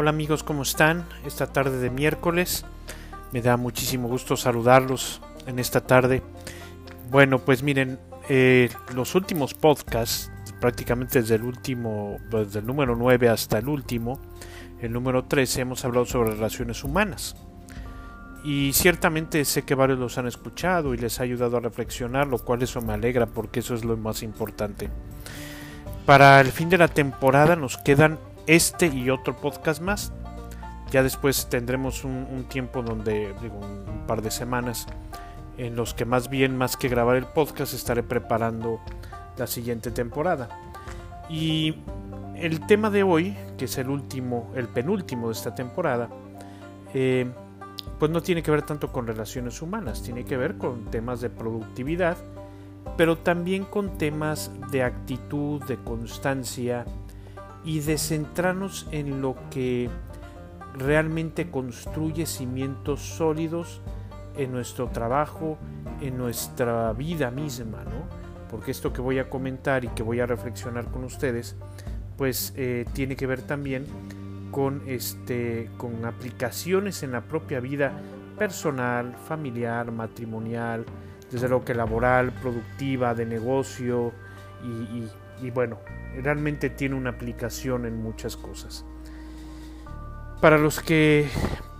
Hola amigos, ¿cómo están? Esta tarde de miércoles. Me da muchísimo gusto saludarlos en esta tarde. Bueno, pues miren, eh, los últimos podcasts, prácticamente desde el último, desde el número 9 hasta el último, el número 13, hemos hablado sobre relaciones humanas. Y ciertamente sé que varios los han escuchado y les ha ayudado a reflexionar, lo cual eso me alegra porque eso es lo más importante. Para el fin de la temporada nos quedan este y otro podcast más. Ya después tendremos un, tiempo donde, digo, un, par de semanas, en los que más bien, más que grabar el podcast, estaré preparando la siguiente temporada. Y el tema de hoy, que es el último, el penúltimo de esta temporada, eh, pues no tiene que ver tanto con relaciones humanas, tiene que ver con temas de productividad, pero también con temas de actitud, de constancia y de centrarnos en lo que realmente construye cimientos sólidos en nuestro trabajo, en nuestra vida misma, ¿no? Porque esto que voy a comentar y que voy a reflexionar con ustedes, pues eh, tiene que ver también con, este, con aplicaciones en la propia vida personal, familiar, matrimonial, desde luego que laboral, productiva, de negocio y, bueno, realmente tiene una aplicación en muchas cosas. Para los que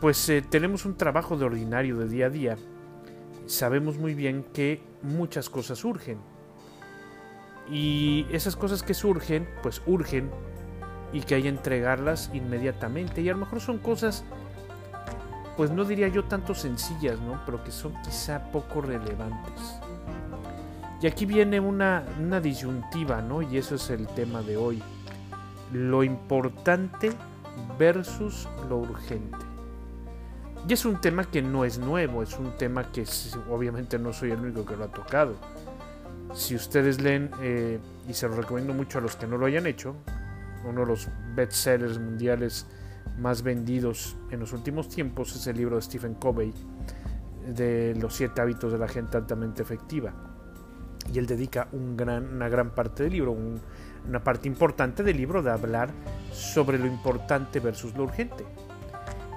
pues eh, tenemos un trabajo de ordinario de día a día, sabemos muy bien que muchas cosas surgen. Y esas cosas que surgen, pues urgen y que hay que entregarlas inmediatamente. Y a lo mejor son cosas, pues no diría yo tanto sencillas, ¿no? Pero que son quizá poco relevantes. Y aquí viene una, disyuntiva, ¿no? Y eso es el tema de hoy. Lo importante versus lo urgente. Y es un tema que no es nuevo, es un tema que obviamente no soy el único que lo ha tocado. Si ustedes leen, eh, y se lo recomiendo mucho a los que no lo hayan hecho, uno de los bestsellers mundiales más vendidos en los últimos tiempos es el libro de Stephen Covey de los siete hábitos de la gente altamente efectiva. Y él dedica gran, una gran parte del libro, una parte importante del libro de hablar sobre lo importante versus lo urgente.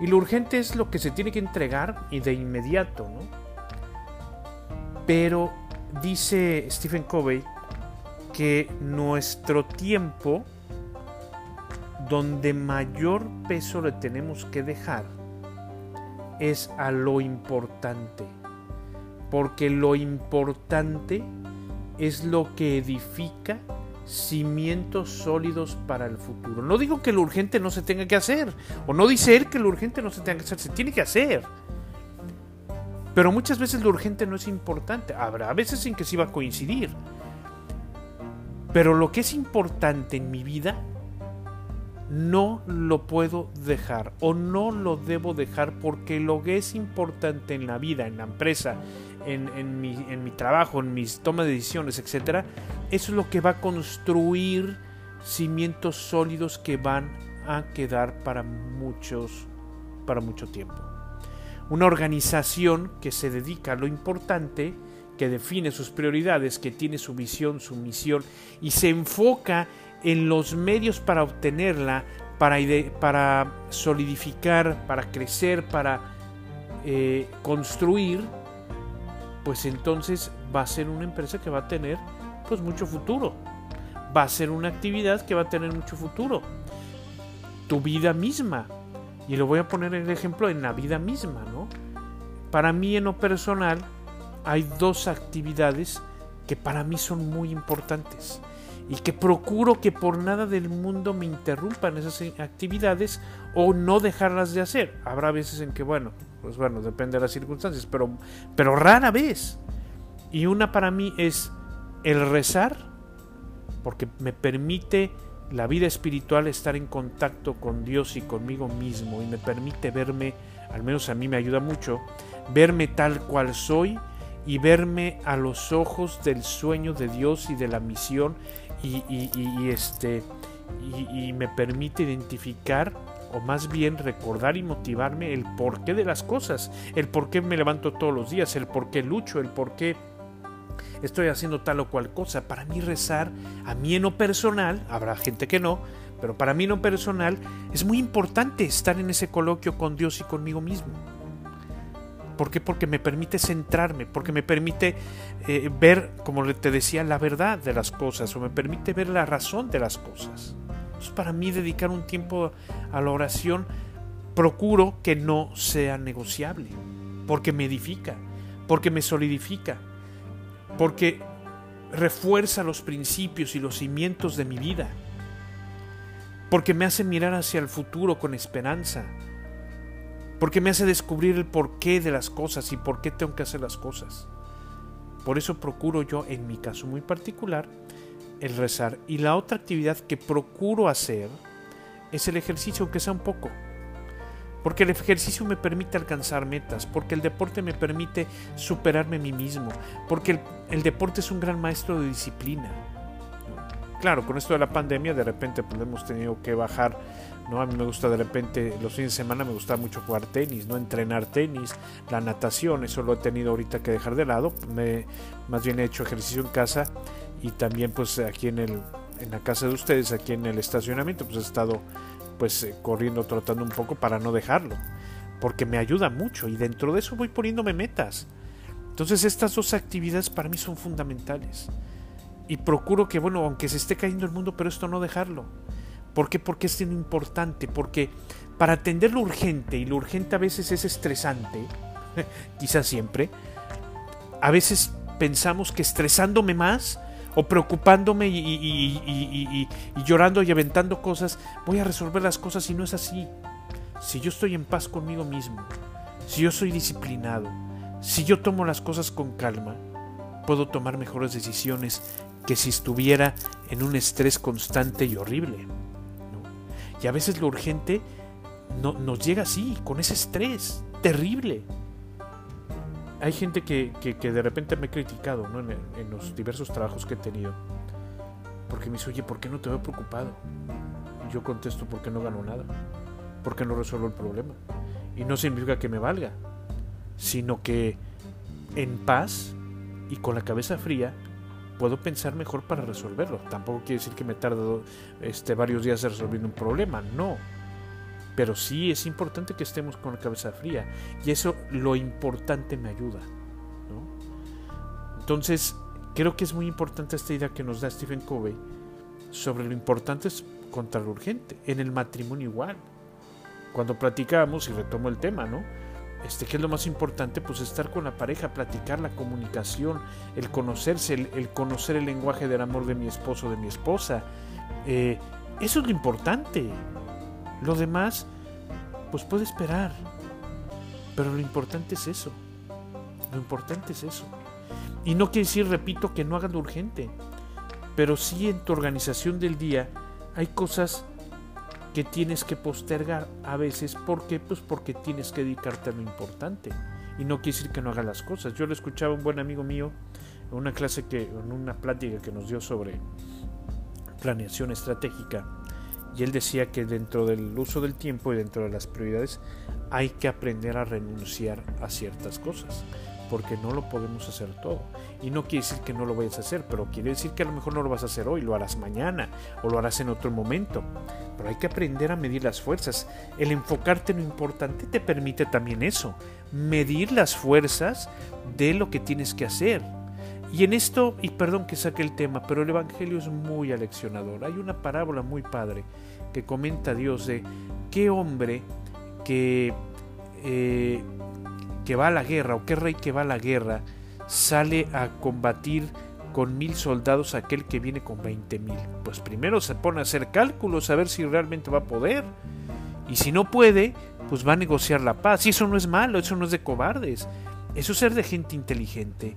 Y lo urgente es lo que se tiene que entregar y de inmediato, ¿no? Pero dice Stephen Covey que nuestro tiempo donde mayor peso le tenemos que dejar es a lo importante. Porque lo importante es lo que edifica cimientos sólidos para el futuro. No digo que lo urgente no se tenga que hacer, o no dice él que lo urgente no se tenga que hacer, se tiene que hacer. Pero muchas veces lo urgente no es importante. Habrá veces en que sí va a coincidir. Pero lo que es importante en mi vida no lo puedo dejar o no lo debo dejar porque lo que es importante en la vida, en la empresa, en, mi, en mi, trabajo, en mis tomas de decisiones, etc., eso es lo que va a construir cimientos sólidos que van a quedar para muchos, para mucho tiempo. Una organización que se dedica a lo importante, que define sus prioridades, que tiene su visión, su misión y se enfoca en los medios para obtenerla, para, para solidificar, para crecer, para eh, construir, pues entonces va a ser una empresa que va a tener pues mucho futuro. Va a ser una actividad que va a tener mucho futuro. Tu vida misma. Y lo voy a poner el ejemplo en la vida misma, ¿no? Para mí en lo personal hay dos actividades que para mí son muy importantes y que procuro que por nada del mundo me interrumpan esas actividades o no dejarlas de hacer. Habrá veces en que, bueno, pues bueno, depende de las circunstancias, pero, pero rara vez. Y una para mí es el rezar, porque me permite la vida espiritual estar en contacto con Dios y conmigo mismo y me permite verme, al menos a mí me ayuda mucho, verme tal cual soy y verme a los ojos del sueño de Dios y de la misión y, este, y, me permite identificar o más bien recordar y motivarme el porqué de las cosas, el por qué me levanto todos los días, el por qué lucho, el por qué estoy haciendo tal o cual cosa. Para mí rezar, a mí en lo personal, habrá gente que no, Pero para mí no personal es muy importante estar en ese coloquio con Dios y conmigo mismo. ¿Por qué? Porque me permite centrarme, porque me permite eh, ver, como te decía, la verdad de las cosas, o me permite ver la razón de las cosas. Entonces, para mí dedicar un tiempo a la oración, procuro que no sea negociable, porque me edifica, porque me solidifica, porque refuerza los principios y los cimientos de mi vida, porque me hace mirar hacia el futuro con esperanza, porque me hace descubrir el porqué de las cosas y por qué tengo que hacer las cosas. Por eso procuro yo, en mi caso muy particular, el rezar. Y la otra actividad que procuro hacer es el ejercicio, aunque sea un poco. Porque el ejercicio me permite alcanzar metas, porque el deporte me permite superarme a mí mismo, porque el, deporte es un gran maestro de disciplina. Claro, con esto de la pandemia de repente pues, hemos tenido que bajar, ¿no? A mí me gusta de repente, los fines de semana me gusta mucho jugar tenis, ¿no? Entrenar tenis, la natación, eso lo he tenido ahorita que dejar de lado, me, más bien he hecho ejercicio en casa y también pues aquí en, el, en la casa de ustedes, aquí en el estacionamiento, pues he estado pues eh, corriendo, trotando un poco para no dejarlo, porque me ayuda mucho y dentro de eso voy poniéndome metas. Entonces estas dos actividades para mí son fundamentales. Y procuro que, bueno, aunque se esté cayendo el mundo, pero esto no dejarlo. ¿Por qué? Porque es importante, porque para atender lo urgente, y lo urgente a veces es estresante, quizás siempre, a veces pensamos que estresándome más o preocupándome y, llorando y aventando cosas, voy a resolver las cosas y no es así. Si yo estoy en paz conmigo mismo, si yo soy disciplinado, si yo tomo las cosas con calma, puedo tomar mejores decisiones que si estuviera en un estrés constante y horrible. Y a veces lo urgente no, nos llega así, con ese estrés terrible hay gente que, de repente me ha criticado en, los diversos trabajos que he tenido. Porque me dice, oye, ¿por qué no te veo preocupado? Y yo contesto, porque no gano nada. Porque no resuelvo el problema. Y no significa que me valga, sino que en paz y con la cabeza fría puedo pensar mejor para resolverlo. Tampoco quiere decir que me tarde este, varios días resolviendo un problema, no pero sí es importante que estemos con la cabeza fría. Y eso lo importante me ayuda. Entonces, creo que es muy importante esta idea que nos da Stephen Covey sobre lo importante es contra lo urgente. En el matrimonio igual. Cuando platicamos, y retomo el tema, ¿no? Este, ¿Qué es lo más importante? Pues estar con la pareja, platicar la comunicación, el conocerse, el, conocer el lenguaje del amor de mi esposo, de mi esposa. Eh, eso es lo importante. Lo demás, pues puede esperar. Pero lo importante es eso. Lo importante es eso. Y no quiere decir, repito, que no hagan lo urgente. Pero sí en tu organización del día hay cosas que tienes que postergar a veces. ¿Por qué? Pues porque tienes que dedicarte a lo importante. Y no quiere decir que no haga las cosas. Yo le escuchaba a un buen amigo mío en una clase que, en una plática que nos dio sobre planeación estratégica y él decía que dentro del uso del tiempo y dentro de las prioridades hay que aprender a renunciar a ciertas cosas, porque no lo podemos hacer todo. Y no quiere decir que no lo vayas a hacer, pero quiere decir que a lo mejor no lo vas a hacer hoy, lo harás mañana o lo harás en otro momento. Pero hay que aprender a medir las fuerzas. El enfocarte en lo importante te permite también eso, medir las fuerzas de lo que tienes que hacer y en esto, y perdón que saque el tema, pero el Evangelio es muy aleccionador. Hay una parábola muy padre que comenta Dios de qué hombre que, eh, que va a la guerra o qué rey que va a la guerra sale a combatir con mil soldados aquel que viene con veinte mil. Pues primero se pone a hacer cálculos a ver si realmente va a poder. Y si no puede, pues va a negociar la paz. Y eso no es malo, eso no es de cobardes. Eso es ser de gente inteligente.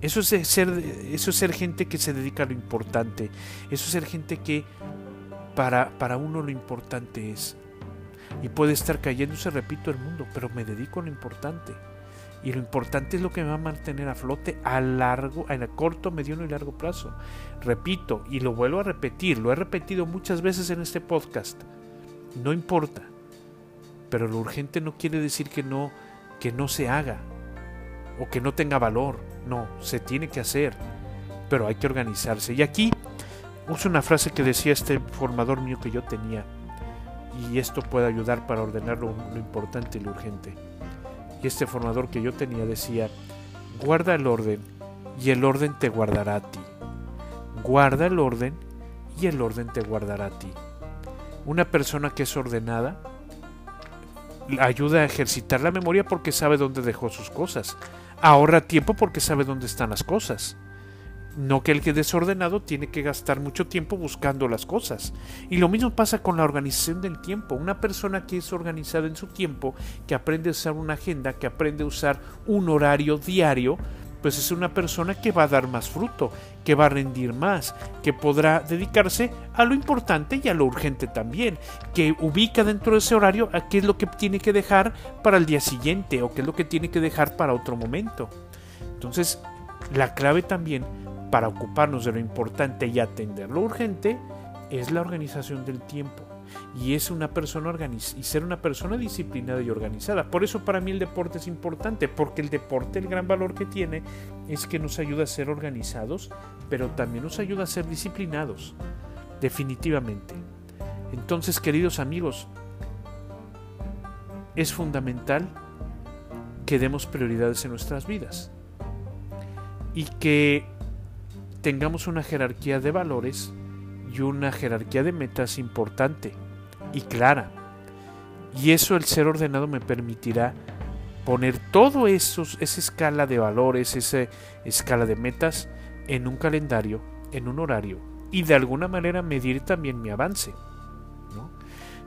Eso es, ser, eso es ser gente que se dedica a lo importante. Eso es ser gente que para, para uno lo importante es. Y puede estar cayéndose, repito, el mundo, pero me dedico a lo importante. Y lo importante es lo que me va a mantener a flote a largo, a corto, mediano y largo plazo. Repito, y lo vuelvo a repetir, lo he repetido muchas veces en este podcast. No importa. Pero lo urgente no quiere decir que no, que no se haga o que no tenga valor no, se tiene que hacer, pero hay que organizarse. Y aquí uso una frase que decía este formador mío que yo tenía, y esto puede ayudar para ordenar lo, lo importante y lo urgente. Y este formador que yo tenía decía, guarda el orden y el orden te guardará a ti. Guarda el orden y el orden te guardará a ti. Una persona que es ordenada ayuda a ejercitar la memoria porque sabe dónde dejó sus cosas. Ahorra tiempo porque sabe dónde están las cosas. No que el que es desordenado tiene que gastar mucho tiempo buscando las cosas. Y lo mismo pasa con la organización del tiempo. Una persona que es organizada en su tiempo, que aprende a usar una agenda, que aprende a usar un horario diario, pues es una persona que va a dar más fruto, que va a rendir más, que podrá dedicarse a lo importante y a lo urgente también, que ubica dentro de ese horario a qué es lo que tiene que dejar para el día siguiente o qué es lo que tiene que dejar para otro momento. Entonces, la clave también para ocuparnos de lo importante y atender lo urgente es la organización del tiempo y es una persona y ser una persona disciplinada y organizada. Por eso para mí el deporte es importante, porque el deporte el gran valor que tiene es que nos ayuda a ser organizados, pero también nos ayuda a ser disciplinados, definitivamente. Entonces, queridos amigos, es fundamental que demos prioridades en nuestras vidas y que tengamos una jerarquía de valores y una jerarquía de metas importante y clara. Y eso el ser ordenado me permitirá poner todo eso, esa escala de valores, esa escala de metas en un calendario, en un horario y de alguna manera medir también mi avance.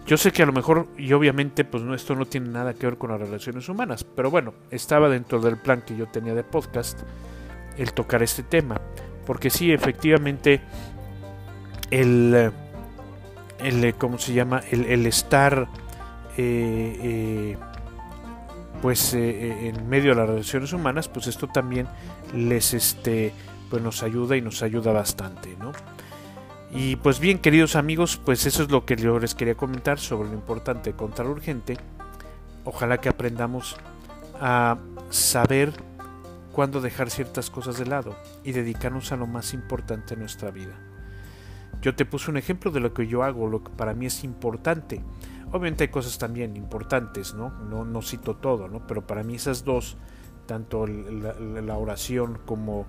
Yo sé que a lo mejor, y obviamente, pues no, esto no tiene nada que ver con las relaciones humanas, pero bueno, estaba dentro del plan que yo tenía de podcast el tocar este tema. Porque sí, efectivamente, el, el ¿cómo se llama? El, estar eh, eh, pues eh, en medio de las relaciones humanas, pues esto también les este pues nos ayuda y nos ayuda bastante, ¿no? Y pues bien, queridos amigos, pues eso es lo que yo les quería comentar sobre lo importante contra lo urgente. Ojalá que aprendamos a saber cuándo dejar ciertas cosas de lado y dedicarnos a lo más importante en nuestra vida. Yo te puse un ejemplo de lo que yo hago, lo que para mí es importante. Obviamente hay cosas también importantes, ¿no? No, no cito todo, ¿no? Pero para mí esas dos, tanto la, oración como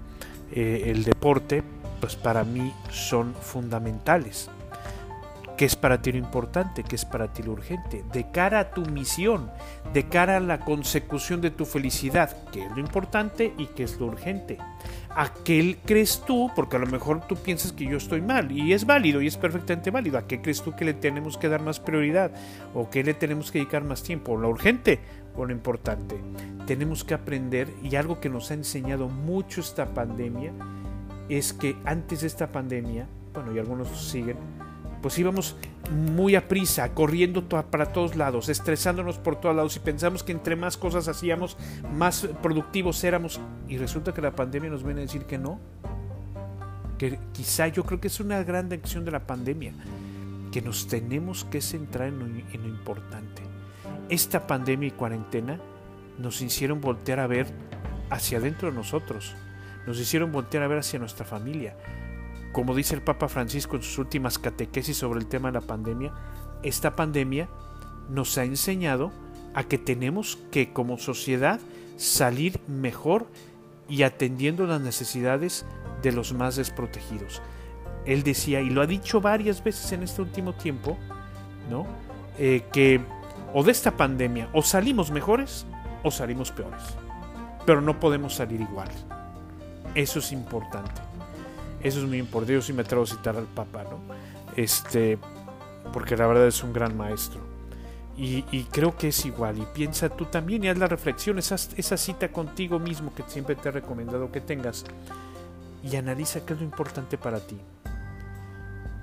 eh, el deporte, pues para mí son fundamentales qué es para ti lo importante, qué es para ti lo urgente, de cara a tu misión, de cara a la consecución de tu felicidad, qué es lo importante y qué es lo urgente. ¿A qué crees tú? Porque a lo mejor tú piensas que yo estoy mal y es válido y es perfectamente válido. ¿A qué crees tú que le tenemos que dar más prioridad o qué le tenemos que dedicar más tiempo? ¿Lo urgente o lo importante? Tenemos que aprender y algo que nos ha enseñado mucho esta pandemia es que antes de esta pandemia, bueno, y algunos siguen, pues íbamos muy a prisa, corriendo para todos lados, estresándonos por todos lados y pensamos que entre más cosas hacíamos, más productivos éramos. Y resulta que la pandemia nos viene a decir que no. Que quizá yo creo que es una gran lección de la pandemia, que nos tenemos que centrar en lo, en lo importante. Esta pandemia y cuarentena nos hicieron voltear a ver hacia adentro de nosotros, nos hicieron voltear a ver hacia nuestra familia, como dice el Papa Francisco en sus últimas catequesis sobre el tema de la pandemia, esta pandemia nos ha enseñado a que tenemos que como sociedad salir mejor y atendiendo las necesidades de los más desprotegidos. Él decía, y lo ha dicho varias veces en este último tiempo, ¿no? Eh, que o de esta pandemia o salimos mejores o salimos peores. Pero no podemos salir igual. Eso es importante. Eso es muy importante. Yo sí me atrevo a citar al Papa, ¿no? Este, porque la verdad es un gran maestro. Y, creo que es igual. Y piensa tú también y haz la reflexión, esa, esa cita contigo mismo que siempre te he recomendado que tengas. Y analiza qué es lo importante para ti.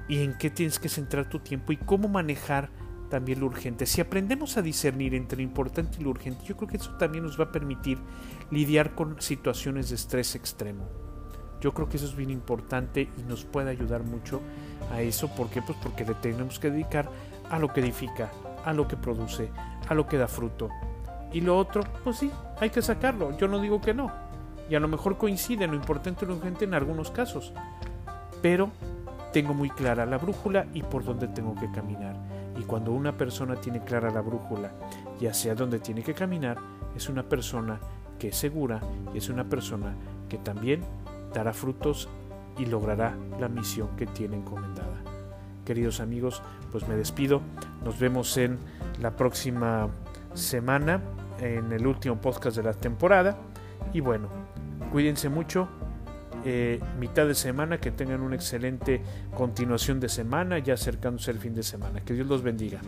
Y en qué tienes que centrar tu tiempo y cómo manejar también lo urgente. Si aprendemos a discernir entre lo importante y lo urgente, yo creo que eso también nos va a permitir lidiar con situaciones de estrés extremo. Yo creo que eso es bien importante y nos puede ayudar mucho a eso. ¿Por qué? Pues porque le tenemos que dedicar a lo que edifica, a lo que produce, a lo que da fruto. Y lo otro, pues sí, hay que sacarlo. Yo no digo que no. Y a lo mejor coincide en lo importante y lo urgente en algunos casos. Pero tengo muy clara la brújula y por dónde tengo que caminar. Y cuando una persona tiene clara la brújula y hacia dónde tiene que caminar, es una persona que es segura y es una persona que también dará frutos y logrará la misión que tiene encomendada. Queridos amigos, pues me despido. Nos vemos en la próxima semana, en el último podcast de la temporada. Y bueno, cuídense mucho. Eh, mitad de semana, que tengan una excelente continuación de semana, ya acercándose el fin de semana. Que Dios los bendiga.